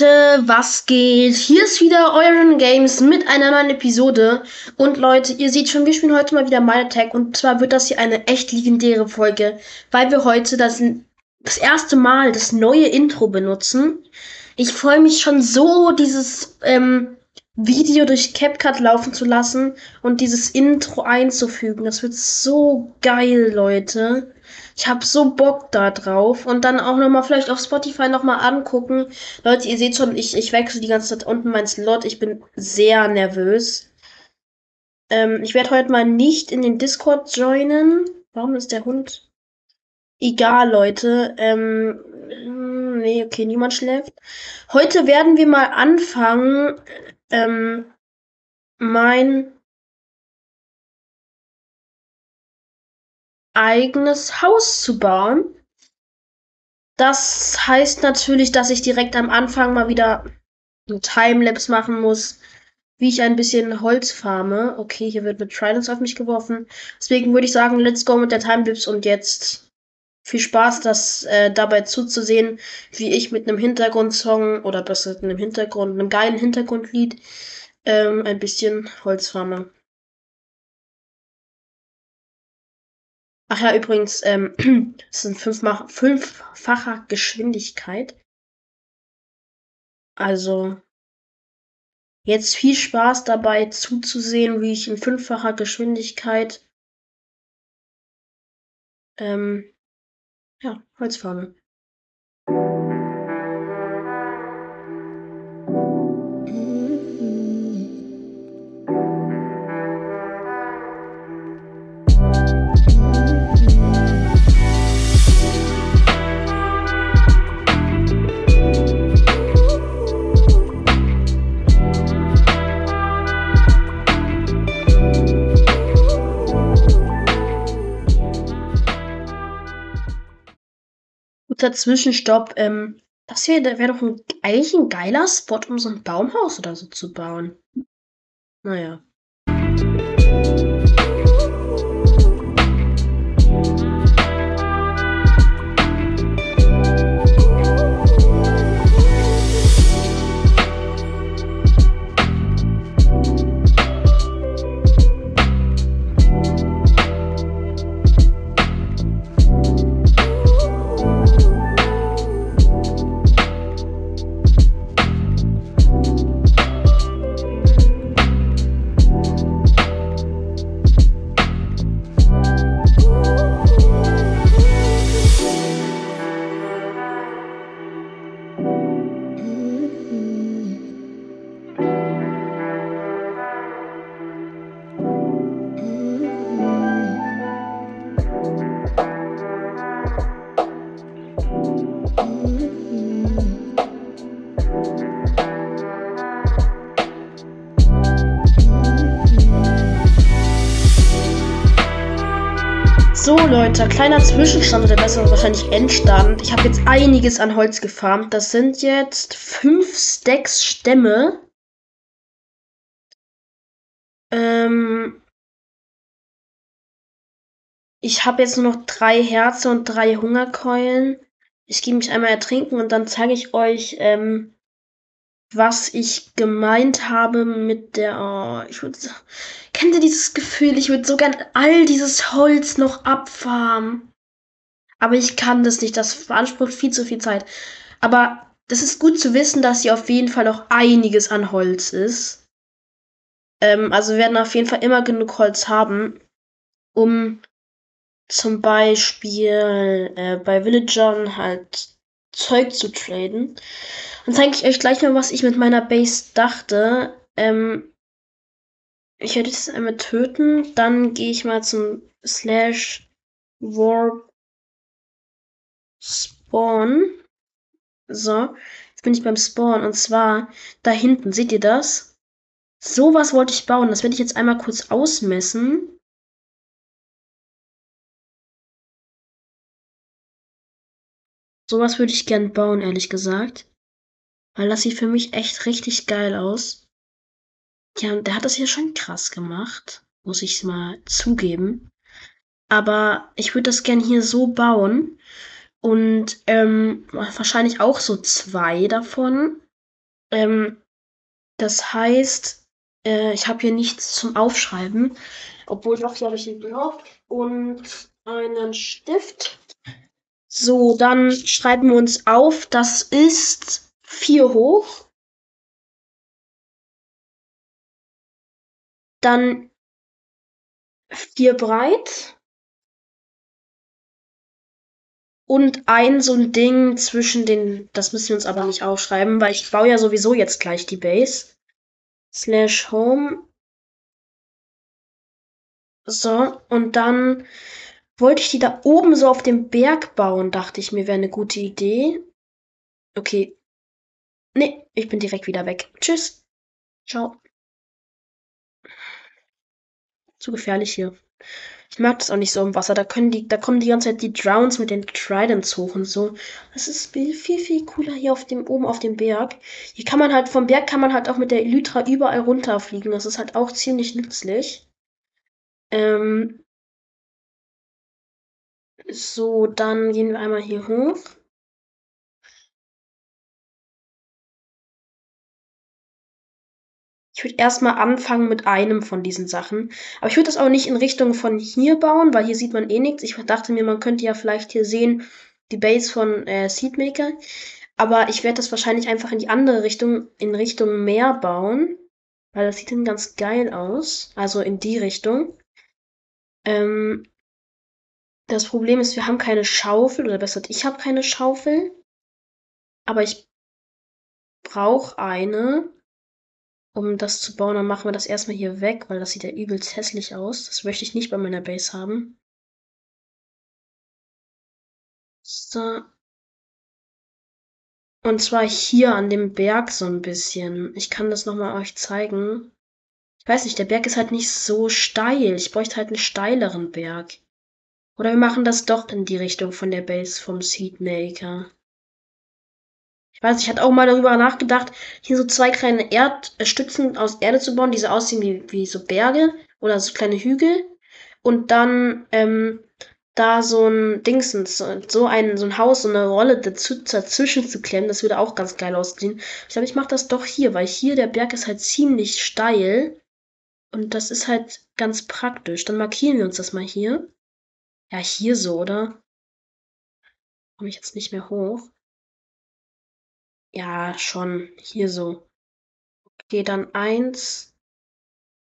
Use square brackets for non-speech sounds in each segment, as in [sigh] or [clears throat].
Leute, was geht? Hier ist wieder Euren Games mit einer neuen Episode. Und Leute, ihr seht schon, wir spielen heute mal wieder My Attack. Und zwar wird das hier eine echt legendäre Folge, weil wir heute das, das erste Mal das neue Intro benutzen. Ich freue mich schon so, dieses ähm, Video durch CapCut laufen zu lassen und dieses Intro einzufügen. Das wird so geil, Leute. Ich habe so Bock da drauf. Und dann auch nochmal vielleicht auf Spotify nochmal angucken. Leute, ihr seht schon, ich, ich wechsle die ganze Zeit unten mein Slot. Ich bin sehr nervös. Ähm, ich werde heute mal nicht in den Discord joinen. Warum ist der Hund? Egal, Leute. Ähm, nee, okay, niemand schläft. Heute werden wir mal anfangen, ähm, mein eigenes Haus zu bauen. Das heißt natürlich, dass ich direkt am Anfang mal wieder ein Timelapse machen muss, wie ich ein bisschen Holz farme. Okay, hier wird mit Tridents auf mich geworfen. Deswegen würde ich sagen, let's go mit der Timelapse und jetzt viel Spaß, das äh, dabei zuzusehen, wie ich mit einem Hintergrundsong oder besser mit einem Hintergrund, einem geilen Hintergrundlied ähm, ein bisschen Holz farme. Ach ja, übrigens, ähm, [clears throat] es sind fünfmach, fünffacher Geschwindigkeit. Also, jetzt viel Spaß dabei zuzusehen, wie ich in fünffacher Geschwindigkeit ähm, ja, Holz farme. Kurzer Zwischenstopp. Ähm, das wäre wär doch ein, eigentlich ein geiler Spot, um so ein Baumhaus oder so zu bauen. Naja. Leute, kleiner Zwischenstand oder besser wahrscheinlich Endstand. Ich habe jetzt einiges an Holz gefarmt. Das sind jetzt fünf Stacks Stämme. Ähm ich habe jetzt nur noch drei Herze und drei Hungerkeulen. Ich gehe mich einmal ertrinken und dann zeige ich euch, ähm, was ich gemeint habe mit der. Oh, ich würde. Kennt ihr dieses Gefühl? Ich würde so gern all dieses Holz noch abfarmen. Aber ich kann das nicht. Das beansprucht viel zu viel Zeit. Aber das ist gut zu wissen, dass hier auf jeden Fall noch einiges an Holz ist. Ähm, also wir werden auf jeden Fall immer genug Holz haben, um zum Beispiel äh, bei Villagern halt Zeug zu traden. Dann zeige ich euch gleich mal, was ich mit meiner Base dachte. Ähm, ich werde das einmal töten. Dann gehe ich mal zum Slash Warp Spawn. So, jetzt bin ich beim Spawn. Und zwar da hinten. Seht ihr das? Sowas wollte ich bauen. Das werde ich jetzt einmal kurz ausmessen. Sowas würde ich gern bauen, ehrlich gesagt. Weil das sieht für mich echt richtig geil aus. Ja, der hat das hier schon krass gemacht. Muss ich mal zugeben. Aber ich würde das gern hier so bauen. Und ähm, wahrscheinlich auch so zwei davon. Ähm, das heißt, äh, ich habe hier nichts zum Aufschreiben. Obwohl doch, hier habe ich einen Block und einen Stift. So, dann schreiben wir uns auf, das ist 4 hoch. Dann 4 breit. Und ein so ein Ding zwischen den, das müssen wir uns aber nicht aufschreiben, weil ich baue ja sowieso jetzt gleich die Base. Slash Home. So, und dann wollte ich die da oben so auf dem Berg bauen, dachte ich mir, wäre eine gute Idee. Okay. Nee, ich bin direkt wieder weg. Tschüss. Ciao. Zu gefährlich hier. Ich mag das auch nicht so im Wasser. Da können die, da kommen die ganze Zeit die Drowns mit den Tridents hoch und so. Das ist viel, viel, viel cooler hier auf dem, oben auf dem Berg. Hier kann man halt, vom Berg kann man halt auch mit der Elytra überall runterfliegen. Das ist halt auch ziemlich nützlich. Ähm, so, dann gehen wir einmal hier hoch. Ich würde erstmal anfangen mit einem von diesen Sachen. Aber ich würde das auch nicht in Richtung von hier bauen, weil hier sieht man eh nichts. Ich dachte mir, man könnte ja vielleicht hier sehen, die Base von äh, Seedmaker. Aber ich werde das wahrscheinlich einfach in die andere Richtung, in Richtung Meer bauen. Weil das sieht dann ganz geil aus. Also in die Richtung. Ähm, das Problem ist, wir haben keine Schaufel, oder besser, ich habe keine Schaufel. Aber ich brauche eine, um das zu bauen. Dann machen wir das erstmal hier weg, weil das sieht ja übelst hässlich aus. Das möchte ich nicht bei meiner Base haben. So. Und zwar hier an dem Berg so ein bisschen. Ich kann das nochmal euch zeigen. Ich weiß nicht, der Berg ist halt nicht so steil. Ich bräuchte halt einen steileren Berg. Oder wir machen das doch in die Richtung von der Base vom Seedmaker. Ich weiß, ich hatte auch mal darüber nachgedacht, hier so zwei kleine Erdstützen aus Erde zu bauen, die so aussehen wie, wie so Berge oder so kleine Hügel. Und dann ähm, da so ein Dingsens, so ein, so ein Haus, so eine Rolle dazu, dazwischen zu klemmen, das würde auch ganz geil aussehen. Ich glaube, ich mache das doch hier, weil hier der Berg ist halt ziemlich steil. Und das ist halt ganz praktisch. Dann markieren wir uns das mal hier. Ja, hier so, oder? Komme ich jetzt nicht mehr hoch? Ja, schon. Hier so. Okay, dann eins,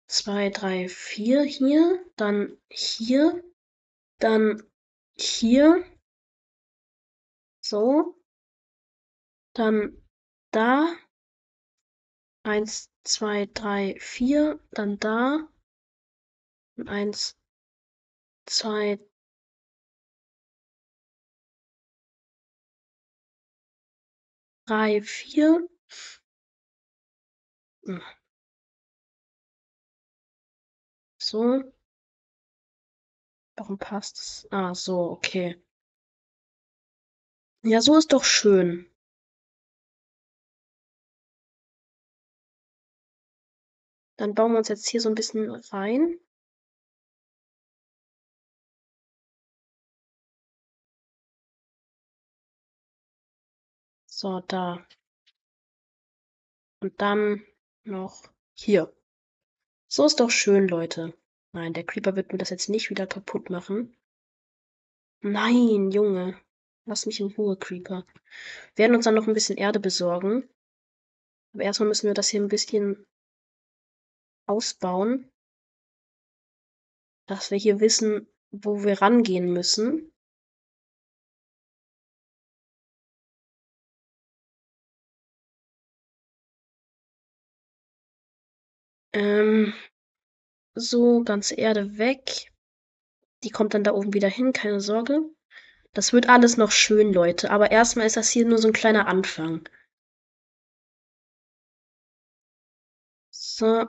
zwei, drei, vier hier. Dann hier. Dann hier. So. Dann da. Eins, zwei, drei, vier. Dann da. Und eins, zwei, drei, vier. Hm. So. Warum passt es? Ah, so, okay. Ja, so ist doch schön. Dann bauen wir uns jetzt hier so ein bisschen rein. So, da. Und dann noch hier. So ist doch schön, Leute. Nein, der Creeper wird mir das jetzt nicht wieder kaputt machen. Nein, Junge. Lass mich in Ruhe, Creeper. Wir werden uns dann noch ein bisschen Erde besorgen. Aber erstmal müssen wir das hier ein bisschen ausbauen. Dass wir hier wissen, wo wir rangehen müssen. Ähm, so, ganze Erde weg. Die kommt dann da oben wieder hin, keine Sorge. Das wird alles noch schön, Leute. Aber erstmal ist das hier nur so ein kleiner Anfang. So.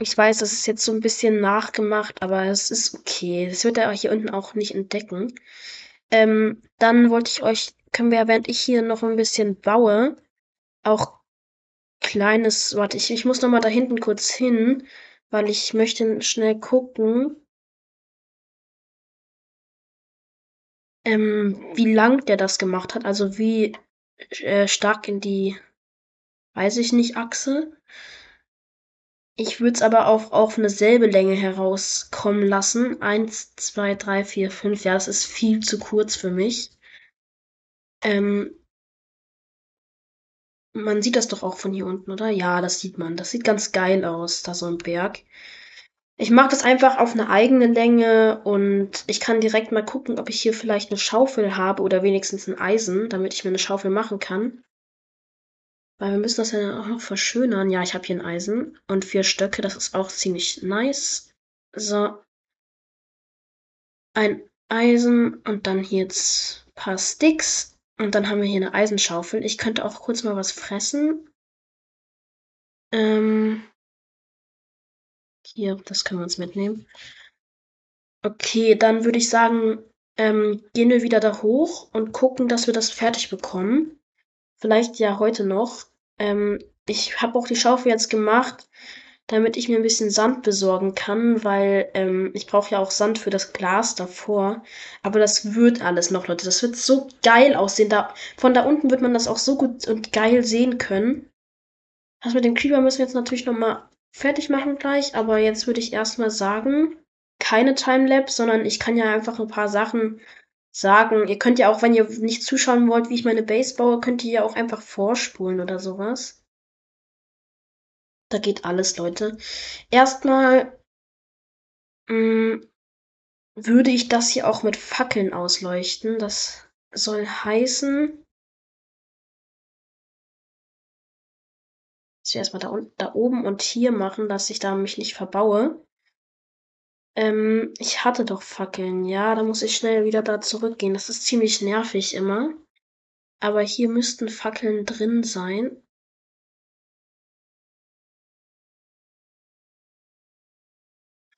Ich weiß, das ist jetzt so ein bisschen nachgemacht, aber es ist okay. Das wird er hier unten auch nicht entdecken. Ähm, dann wollte ich euch, können wir, während ich hier noch ein bisschen baue, auch kleines, warte, ich, ich muss noch mal da hinten kurz hin, weil ich möchte schnell gucken, ähm, wie lang der das gemacht hat, also wie äh, stark in die, weiß ich nicht, Achse. Ich würde es aber auch auf eine selbe Länge herauskommen lassen. Eins, zwei, drei, vier, fünf. Ja, das ist viel zu kurz für mich. Ähm, man sieht das doch auch von hier unten, oder? Ja, das sieht man. Das sieht ganz geil aus, da so ein Berg. Ich mache das einfach auf eine eigene Länge und ich kann direkt mal gucken, ob ich hier vielleicht eine Schaufel habe oder wenigstens ein Eisen, damit ich mir eine Schaufel machen kann. Weil wir müssen das ja auch noch verschönern. Ja, ich habe hier ein Eisen und vier Stöcke, das ist auch ziemlich nice. So. Ein Eisen und dann hier jetzt ein paar Sticks. Und dann haben wir hier eine Eisenschaufel. Ich könnte auch kurz mal was fressen. Ähm, hier, das können wir uns mitnehmen. Okay, dann würde ich sagen, ähm, gehen wir wieder da hoch und gucken, dass wir das fertig bekommen. Vielleicht ja heute noch. Ähm, ich habe auch die Schaufel jetzt gemacht, damit ich mir ein bisschen Sand besorgen kann, weil ähm, ich brauche ja auch Sand für das Glas davor. Aber das wird alles noch, Leute. Das wird so geil aussehen. Da, von da unten wird man das auch so gut und geil sehen können. Das mit dem Creeper müssen wir jetzt natürlich nochmal fertig machen gleich. Aber jetzt würde ich erstmal sagen, keine Timelapse, sondern ich kann ja einfach ein paar Sachen sagen. Ihr könnt ja auch, wenn ihr nicht zuschauen wollt, wie ich meine Base baue, könnt ihr ja auch einfach vorspulen oder sowas. Da geht alles, Leute. Erstmal mh, würde ich das hier auch mit Fackeln ausleuchten. Das soll heißen, dass wir erstmal da, da oben und hier machen, dass ich da mich nicht verbaue. Ähm, ich hatte doch Fackeln. Ja, da muss ich schnell wieder da zurückgehen. Das ist ziemlich nervig immer. Aber hier müssten Fackeln drin sein.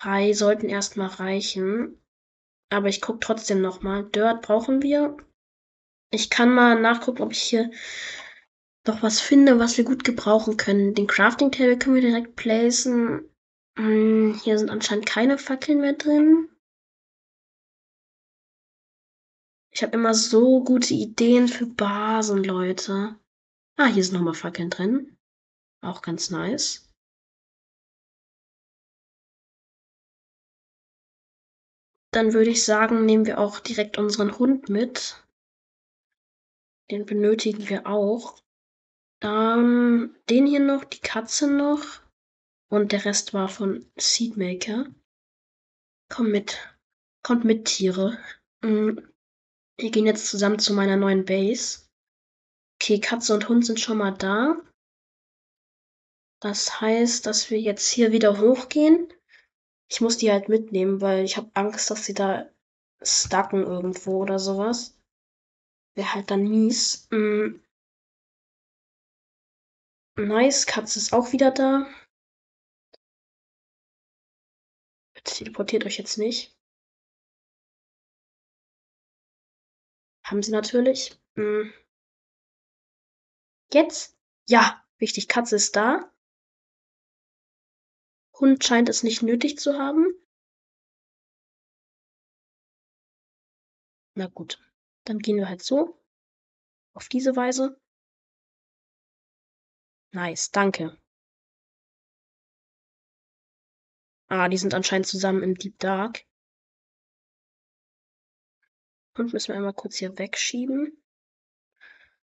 Drei sollten erstmal reichen. Aber ich gucke trotzdem nochmal. Dirt brauchen wir. Ich kann mal nachgucken, ob ich hier noch was finde, was wir gut gebrauchen können. Den Crafting Table können wir direkt placen. Hm, hier sind anscheinend keine Fackeln mehr drin. Ich habe immer so gute Ideen für Basen, Leute. Ah, hier sind nochmal Fackeln drin. Auch ganz nice. Dann würde ich sagen, nehmen wir auch direkt unseren Hund mit. Den benötigen wir auch. Dann den hier noch, die Katze noch. Und der Rest war von Seedmaker. Komm mit. Kommt mit, Tiere. Mm, wir gehen jetzt zusammen zu meiner neuen Base. Okay, Katze und Hund sind schon mal da. Das heißt, dass wir jetzt hier wieder hochgehen. Ich muss die halt mitnehmen, weil ich habe Angst, dass sie da stucken irgendwo oder sowas. Wäre halt dann mies. Mm. Nice, Katze ist auch wieder da. Bitte teleportiert euch jetzt nicht. Haben sie natürlich. Mm. Jetzt? Ja, wichtig, Katze ist da. Hund scheint es nicht nötig zu haben. Na gut, dann gehen wir halt so. Auf diese Weise. Nice, danke. Ah, die sind anscheinend zusammen im Deep Dark. Hund müssen wir einmal kurz hier wegschieben.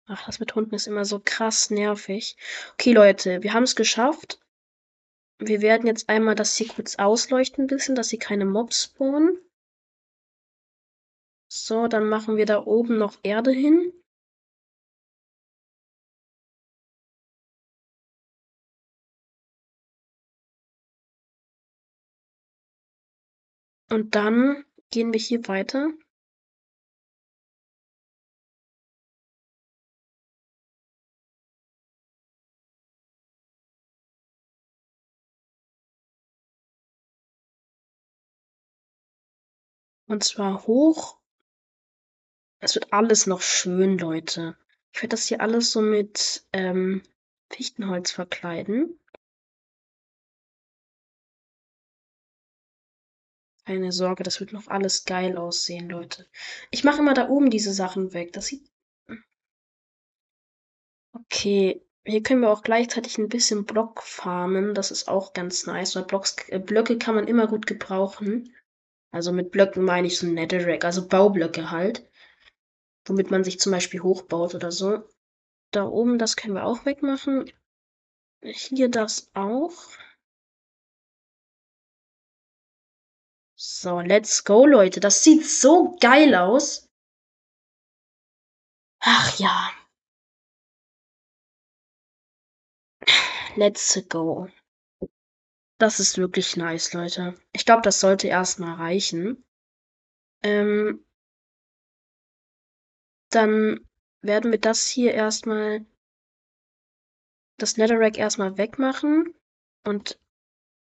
Ach, das mit Hunden ist immer so krass nervig. Okay, Leute, wir haben es geschafft. Wir werden jetzt einmal das hier kurz ausleuchten ein bisschen, dass hier keine Mobs spawnen. So, dann machen wir da oben noch Erde hin. Und dann gehen wir hier weiter. Und zwar hoch. Es wird alles noch schön, Leute. Ich werde das hier alles so mit ähm, Fichtenholz verkleiden. Keine Sorge, das wird noch alles geil aussehen, Leute. Ich mache immer da oben diese Sachen weg. Das sieht Okay, hier können wir auch gleichzeitig ein bisschen Block farmen. Das ist auch ganz nice, weil Blocks, äh, Blöcke kann man immer gut gebrauchen. Also mit Blöcken meine ich so Netherrack, also Baublöcke halt. Womit man sich zum Beispiel hochbaut oder so. Da oben, das können wir auch wegmachen. Hier das auch. So, let's go, Leute. Das sieht so geil aus. Ach ja. Let's go. Das ist wirklich nice, Leute. Ich glaube, das sollte erstmal reichen. Ähm, dann werden wir das hier erstmal, das Netherrack erstmal wegmachen und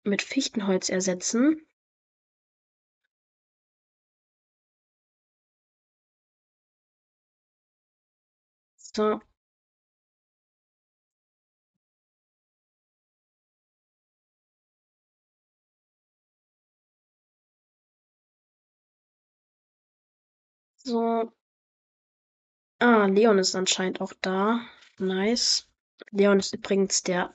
mit Fichtenholz ersetzen. So. So. Ah, Leon ist anscheinend auch da. Nice. Leon ist übrigens der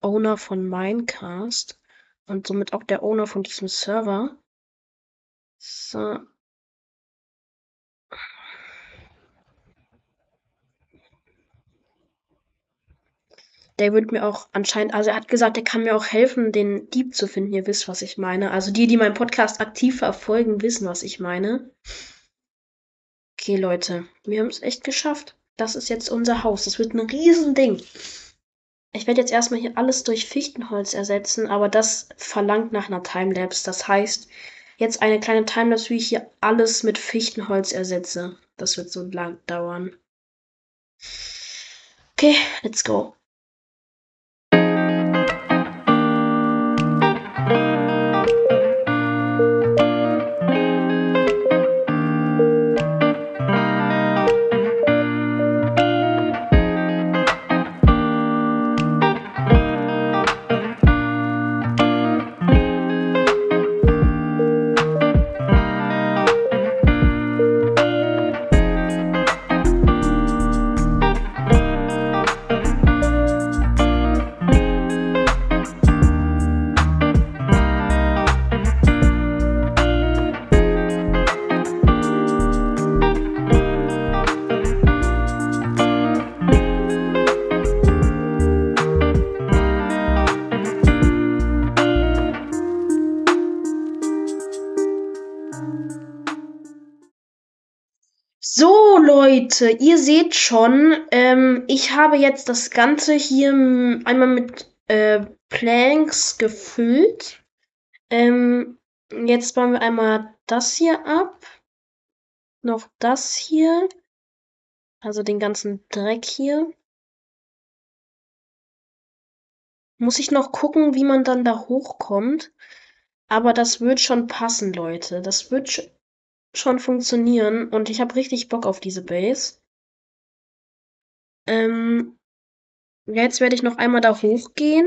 Owner von Minecast und somit auch der Owner von diesem Server. So. Der wird mir auch anscheinend, also er hat gesagt, er kann mir auch helfen, den Dieb zu finden. Ihr wisst, was ich meine. Also die, die meinen Podcast aktiv verfolgen, wissen, was ich meine. Okay, Leute, wir haben es echt geschafft. Das ist jetzt unser Haus. Das wird ein Riesending. Ich werde jetzt erstmal hier alles durch Fichtenholz ersetzen, aber das verlangt nach einer Timelapse. Das heißt, jetzt eine kleine Timelapse, wie ich hier alles mit Fichtenholz ersetze. Das wird so lang dauern. Okay, let's go. Leute, ihr seht schon, ähm, ich habe jetzt das Ganze hier einmal mit äh, Planks gefüllt. Ähm, jetzt bauen wir einmal das hier ab. Noch das hier. Also den ganzen Dreck hier. Muss ich noch gucken, wie man dann da hochkommt. Aber das wird schon passen, Leute. Das wird schon funktionieren und ich habe richtig Bock auf diese Base. Ähm, jetzt werde ich noch einmal da hochgehen.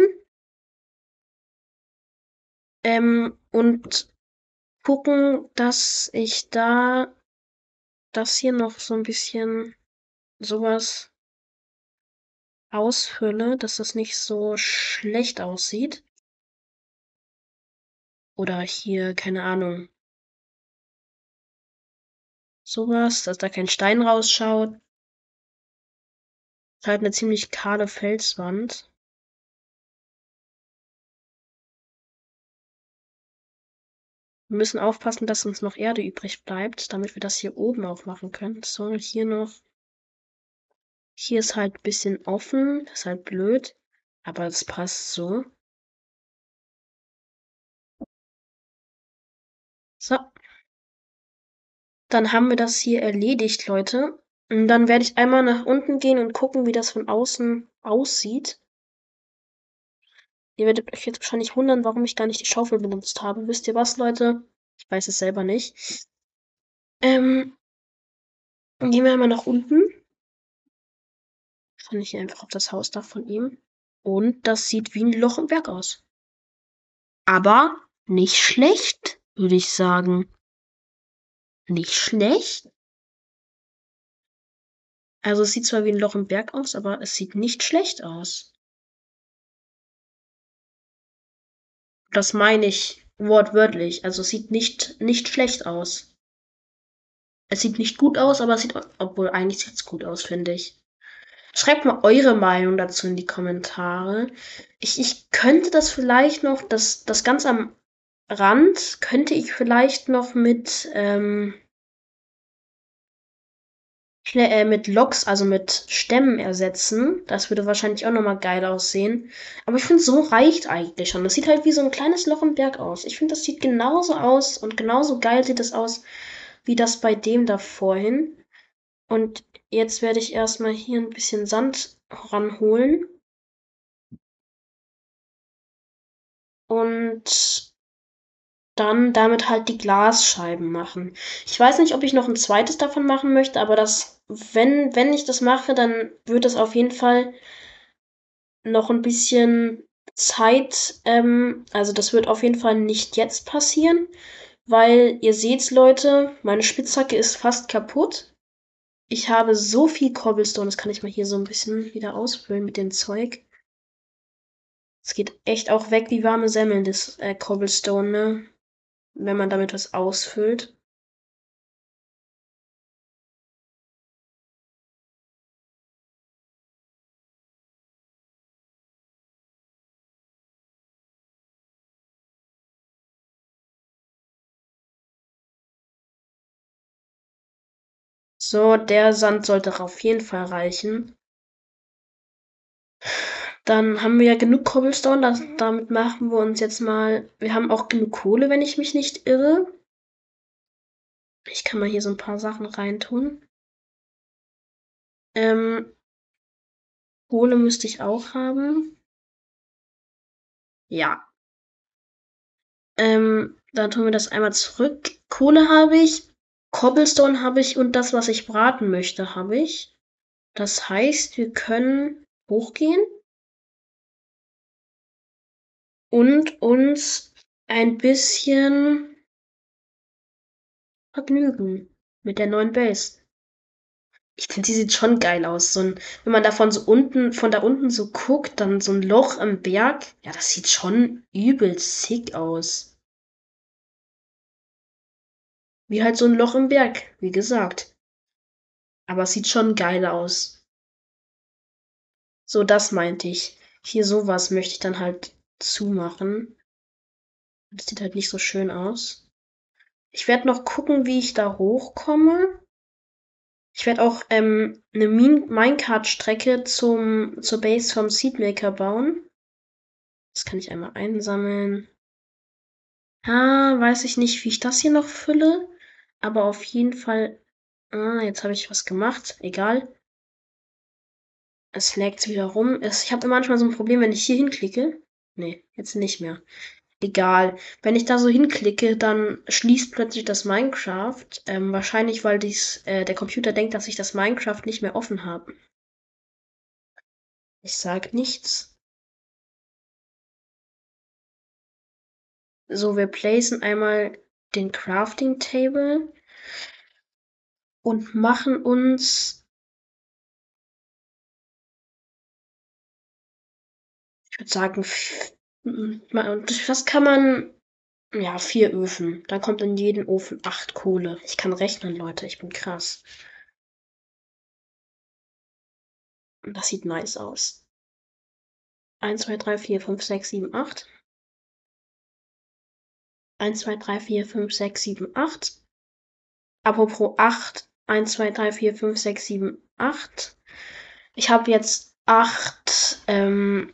Ähm, und gucken, dass ich da das hier noch so ein bisschen sowas ausfülle, dass das nicht so schlecht aussieht. Oder hier, keine Ahnung, sowas, dass da kein Stein rausschaut. Ist halt eine ziemlich kahle Felswand. Wir müssen aufpassen, dass uns noch Erde übrig bleibt, damit wir das hier oben auch machen können. So, hier noch. Hier ist halt ein bisschen offen, das ist halt blöd, aber es passt so. So. Dann haben wir das hier erledigt, Leute. Und dann werde ich einmal nach unten gehen und gucken, wie das von außen aussieht. Ihr werdet euch jetzt wahrscheinlich wundern, warum ich gar nicht die Schaufel benutzt habe. Wisst ihr was, Leute? Ich weiß es selber nicht. Ähm, gehen wir einmal nach unten. Fand ich einfach auf das Hausdach von ihm. Und das sieht wie ein Loch im Berg aus. Aber nicht schlecht, würde ich sagen nicht schlecht Also es sieht zwar wie ein Loch im Berg aus, aber es sieht nicht schlecht aus. Das meine ich wortwörtlich. Also es sieht nicht, nicht schlecht aus. Es sieht nicht gut aus, aber es sieht, obwohl eigentlich sieht es gut aus, finde ich. Schreibt mal eure Meinung dazu in die Kommentare. Ich, ich könnte das vielleicht noch, das, das ganz am Rand könnte ich vielleicht noch mit, ähm, äh, mit Loks, also mit Stämmen ersetzen. Das würde wahrscheinlich auch nochmal geil aussehen. Aber ich finde, so reicht eigentlich schon. Das sieht halt wie so ein kleines Loch im Berg aus. Ich finde, das sieht genauso aus und genauso geil sieht es aus wie das bei dem da vorhin. Und jetzt werde ich erstmal hier ein bisschen Sand ranholen. Und dann damit halt die Glasscheiben machen. Ich weiß nicht, ob ich noch ein zweites davon machen möchte, aber das, wenn, wenn ich das mache, dann wird es auf jeden Fall noch ein bisschen Zeit, ähm, also das wird auf jeden Fall nicht jetzt passieren, weil ihr seht's, Leute, meine Spitzhacke ist fast kaputt. Ich habe so viel Cobblestone, das kann ich mal hier so ein bisschen wieder ausfüllen mit dem Zeug. Es geht echt auch weg wie warme Semmeln, das äh, Cobblestone, ne? Wenn man damit was ausfüllt. So, der Sand sollte auf jeden Fall reichen. Dann haben wir ja genug Cobblestone. Das, damit machen wir uns jetzt mal. Wir haben auch genug Kohle, wenn ich mich nicht irre. Ich kann mal hier so ein paar Sachen reintun. Ähm, Kohle müsste ich auch haben. Ja. Ähm, dann tun wir das einmal zurück. Kohle habe ich, Cobblestone habe ich und das, was ich braten möchte, habe ich. Das heißt, wir können hochgehen und uns ein bisschen vergnügen mit der neuen Base. Ich finde, die sieht schon geil aus. So ein, wenn man davon so unten, von da unten so guckt, dann so ein Loch am Berg. Ja, das sieht schon übel sick aus. Wie halt so ein Loch im Berg, wie gesagt. Aber es sieht schon geil aus. So, das meinte ich. Hier sowas möchte ich dann halt zumachen. Das sieht halt nicht so schön aus. Ich werde noch gucken, wie ich da hochkomme. Ich werde auch ähm, eine Minecart-Strecke zur Base vom Seedmaker bauen. Das kann ich einmal einsammeln. Ah, weiß ich nicht, wie ich das hier noch fülle. Aber auf jeden Fall. Ah, jetzt habe ich was gemacht. Egal. Es laggt wieder rum. Ich habe manchmal so ein Problem, wenn ich hier hinklicke. Nee, jetzt nicht mehr. Egal. Wenn ich da so hinklicke, dann schließt plötzlich das Minecraft. Ähm, wahrscheinlich, weil dies, äh, der Computer denkt, dass ich das Minecraft nicht mehr offen habe. Ich sag nichts. So, wir placen einmal den Crafting Table und machen uns ich würde sagen, was kann man ja, vier Öfen. Da kommt in jeden Ofen acht Kohle. Ich kann rechnen, Leute. Ich bin krass. Das sieht nice aus. 1, 2, 3, 4, 5, 6, 7, 8. 1, 2, 3, 4, 5, 6, 7, 8. Apropos 8. 1, 2, 3, 4, 5, 6, 7, 8. Ich habe jetzt 8 ähm,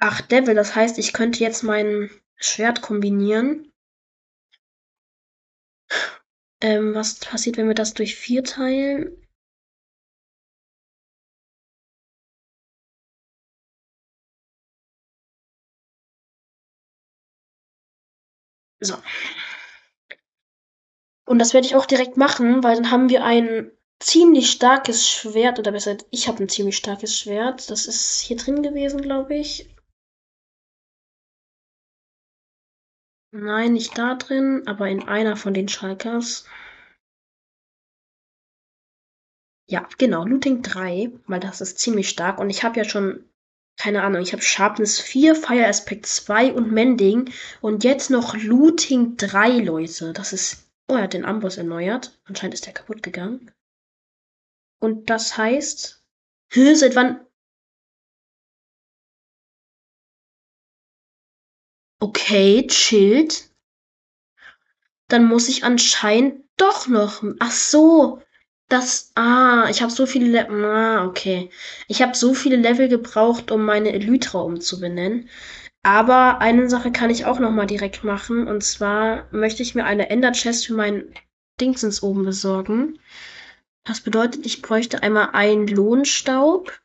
acht Devil. Das heißt, ich könnte jetzt mein Schwert kombinieren. Ähm, was passiert, wenn wir das durch vier teilen? So. Und das werde ich auch direkt machen, weil dann haben wir ein ziemlich starkes Schwert, oder besser, ich habe ein ziemlich starkes Schwert. Das ist hier drin gewesen, glaube ich. Nein, nicht da drin, aber in einer von den Schalkers. Ja, genau, Looting 3, weil das ist ziemlich stark. Und ich habe ja schon, keine Ahnung, ich habe Sharpness 4, Fire Aspect 2 und Mending. Und jetzt noch Looting 3, Leute. Das ist. Oh, er hat den Amboss erneuert. Anscheinend ist der kaputt gegangen. Und das heißt. Hä, seit wann. Okay, chillt. Dann muss ich anscheinend doch noch. Ach so. Das. Ah, ich habe so viele. Le ah, okay. Ich habe so viele Level gebraucht, um meine Elytra umzubenennen. Aber eine Sache kann ich auch noch mal direkt machen. Und zwar möchte ich mir eine Ender Chest für meinen Dingsens oben besorgen. Das bedeutet, ich bräuchte einmal einen Lohnstaub,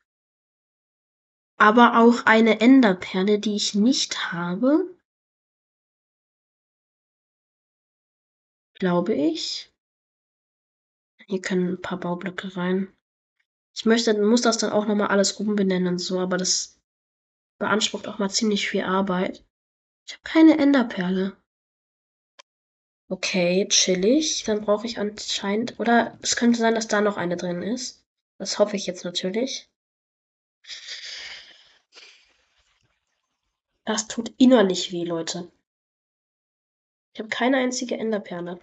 aber auch eine Enderperle, die ich nicht habe. Glaube ich. Hier können ein paar Baublöcke rein. Ich möchte, muss das dann auch nochmal alles umbenennen und so, aber das beansprucht auch mal ziemlich viel Arbeit. Ich habe keine Enderperle. Okay, chillig. Dann brauche ich anscheinend. Oder es könnte sein, dass da noch eine drin ist. Das hoffe ich jetzt natürlich. Das tut innerlich weh, Leute. Ich habe keine einzige Enderperle.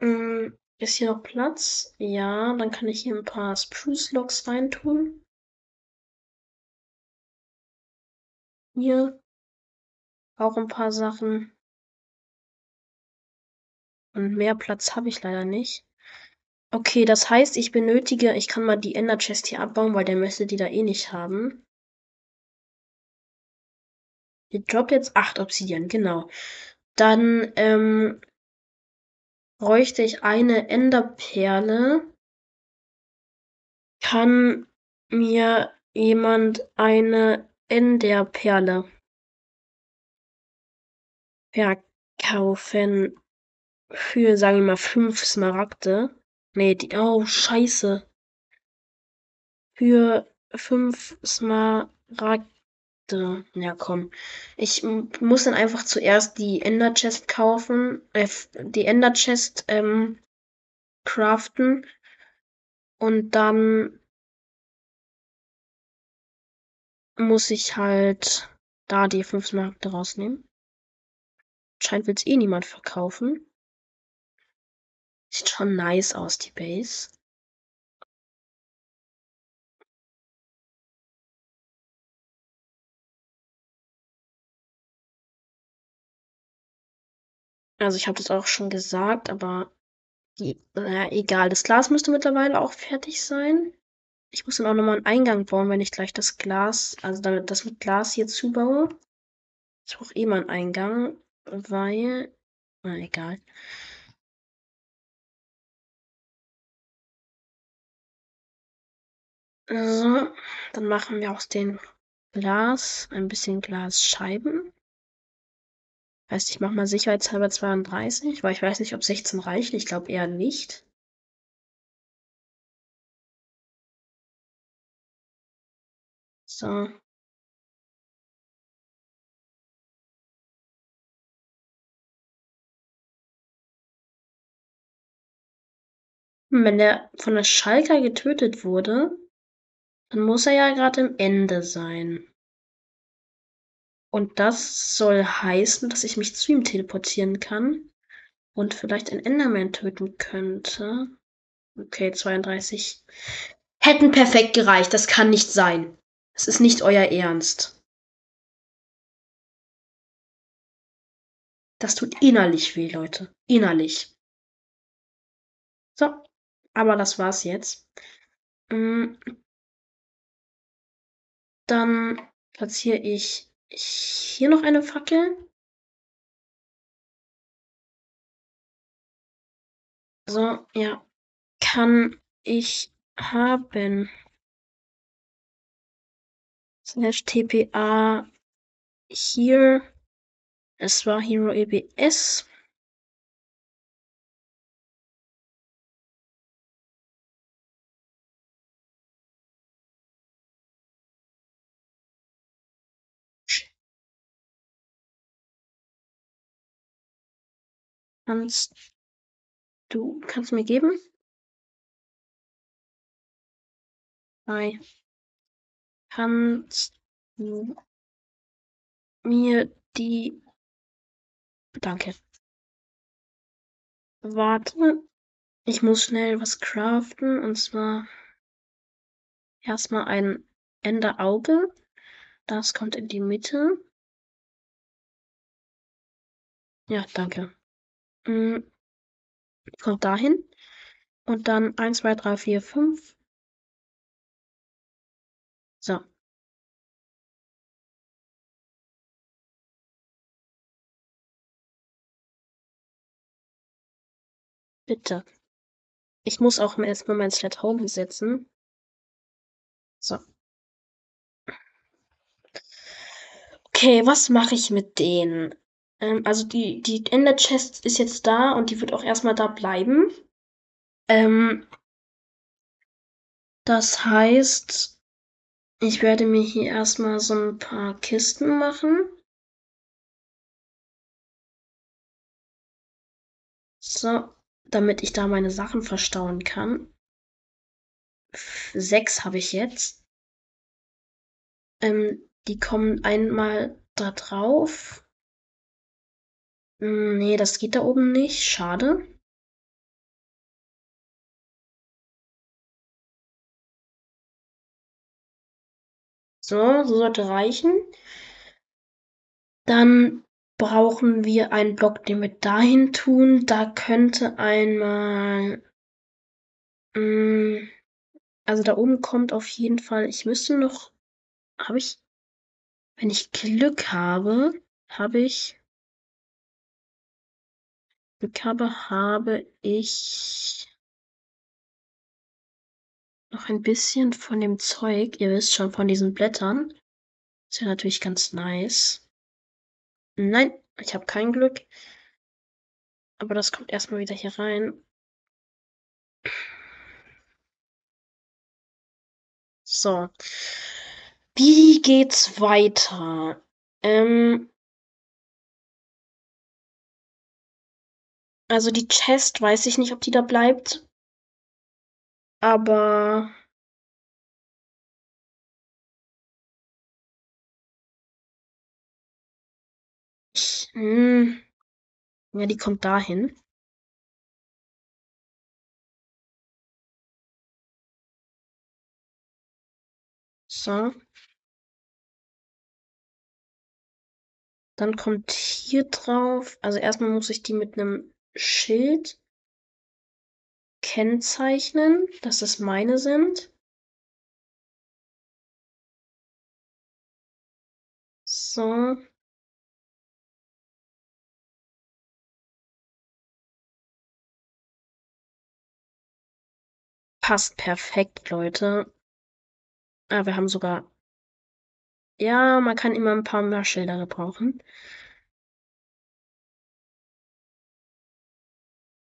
Mm, ist hier noch Platz? Ja, dann kann ich hier ein paar Spruce Logs reintun. Hier auch ein paar Sachen. Und mehr Platz habe ich leider nicht. Okay, das heißt, ich benötige, ich kann mal die Ender Chest hier abbauen, weil der möchte die da eh nicht haben. Die droppt jetzt 8 Obsidian, genau. Dann ähm, bräuchte ich eine Enderperle. Kann mir jemand eine Enderperle verkaufen für, sagen wir mal, 5 Smaragde? Nee, die, oh, scheiße. Für 5 Smaragde. Ja, komm. Ich muss dann einfach zuerst die Ender Chest kaufen, äh, die Ender Chest ähm, craften und dann muss ich halt da die 5 Smaragde rausnehmen. Scheint will's eh niemand verkaufen. Sieht schon nice aus, die Base. Also ich habe das auch schon gesagt, aber die, naja, egal. Das Glas müsste mittlerweile auch fertig sein. Ich muss dann auch nochmal einen Eingang bauen, wenn ich gleich das Glas, also damit das mit Glas hier zubaue. Ich brauche eh mal einen Eingang, weil, na egal. So, dann machen wir aus dem Glas ein bisschen Glasscheiben. Heißt, ich mache mal sicherheitshalber 32, weil ich weiß nicht, ob 16 reicht. Ich glaube eher nicht. So. Wenn der von der Schalker getötet wurde, dann muss er ja gerade im Ende sein. Und das soll heißen, dass ich mich zu ihm teleportieren kann und vielleicht ein Enderman töten könnte. Okay, 32. Hätten perfekt gereicht. Das kann nicht sein. Das ist nicht euer Ernst. Das tut innerlich weh, Leute. Innerlich. So, aber das war's jetzt. Mm. Dann platziere ich hier noch eine Fackel. So, ja. Kann ich haben. Slash TPA hier. Es war Hero EBS. Kannst du, kannst du mir geben? Hi. Kannst du mir die, danke. Warte, ich muss schnell was craften und zwar erstmal ein Enderauge. Das kommt in die Mitte. Ja, danke. Mhm. Kommt dahin. Und dann 1, 2, 3, 4, 5. So. Bitte. Ich muss auch erstmal mein Sled Home setzen. So. Okay, was mache ich mit denen? Ähm, also die, die Ender Chest ist jetzt da und die wird auch erstmal da bleiben. Ähm, das heißt, ich werde mir hier erstmal so ein paar Kisten machen. So, damit ich da meine Sachen verstauen kann. Sechs habe ich jetzt. Ähm, die kommen einmal da drauf. Hm, nee, das geht da oben nicht. Schade. So, so sollte reichen. Dann brauchen wir einen Block, den wir dahin tun. Da könnte einmal. Hm, also da oben kommt auf jeden Fall. Ich müsste noch. Habe ich. Wenn ich Glück habe, habe ich. Glück habe, habe ich noch ein bisschen von dem Zeug. Ihr wisst schon, von diesen Blättern. Ist ja natürlich ganz nice. Nein, ich habe kein Glück. Aber das kommt erstmal wieder hier rein. So. Wie geht's weiter? Ähm, also die Chest weiß ich nicht, ob die da bleibt. Aber ich, hm, ja, die kommt dahin. So. Dann kommt hier drauf, also erstmal muss ich die mit einem Schild kennzeichnen, dass es meine sind. So. Passt perfekt, Leute. Ah, wir haben sogar. Ja, man kann immer ein paar mehr Schilder gebrauchen.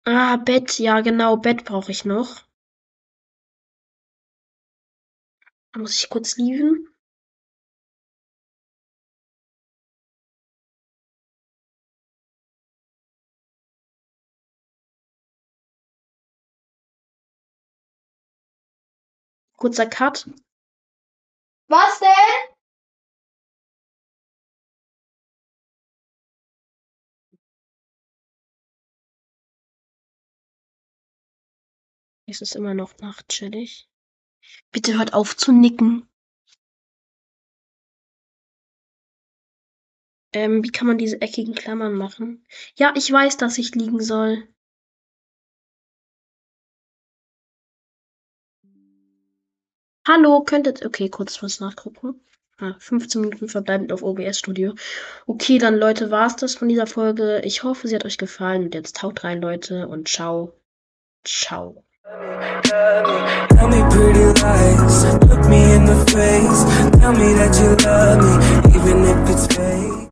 Ah, Bett, ja genau, Bett brauche ich noch. Muss ich kurz lieben. Kurzer Cut. Was denn? Es ist immer noch Nacht, chillig. Bitte hört auf zu nicken. Ähm, wie kann man diese eckigen Klammern machen? Ja, ich weiß, dass ich liegen soll. Hallo, könntet. Okay, kurz was nachgucken. Ah, 15 Minuten verbleibend auf OBS Studio. Okay, dann Leute, war's das von dieser Folge. Ich hoffe, sie hat euch gefallen. Und jetzt taucht rein, Leute, und ciao. Ciao. Tell me pretty lies, look me in the face, tell me that you love me, even if it's fake.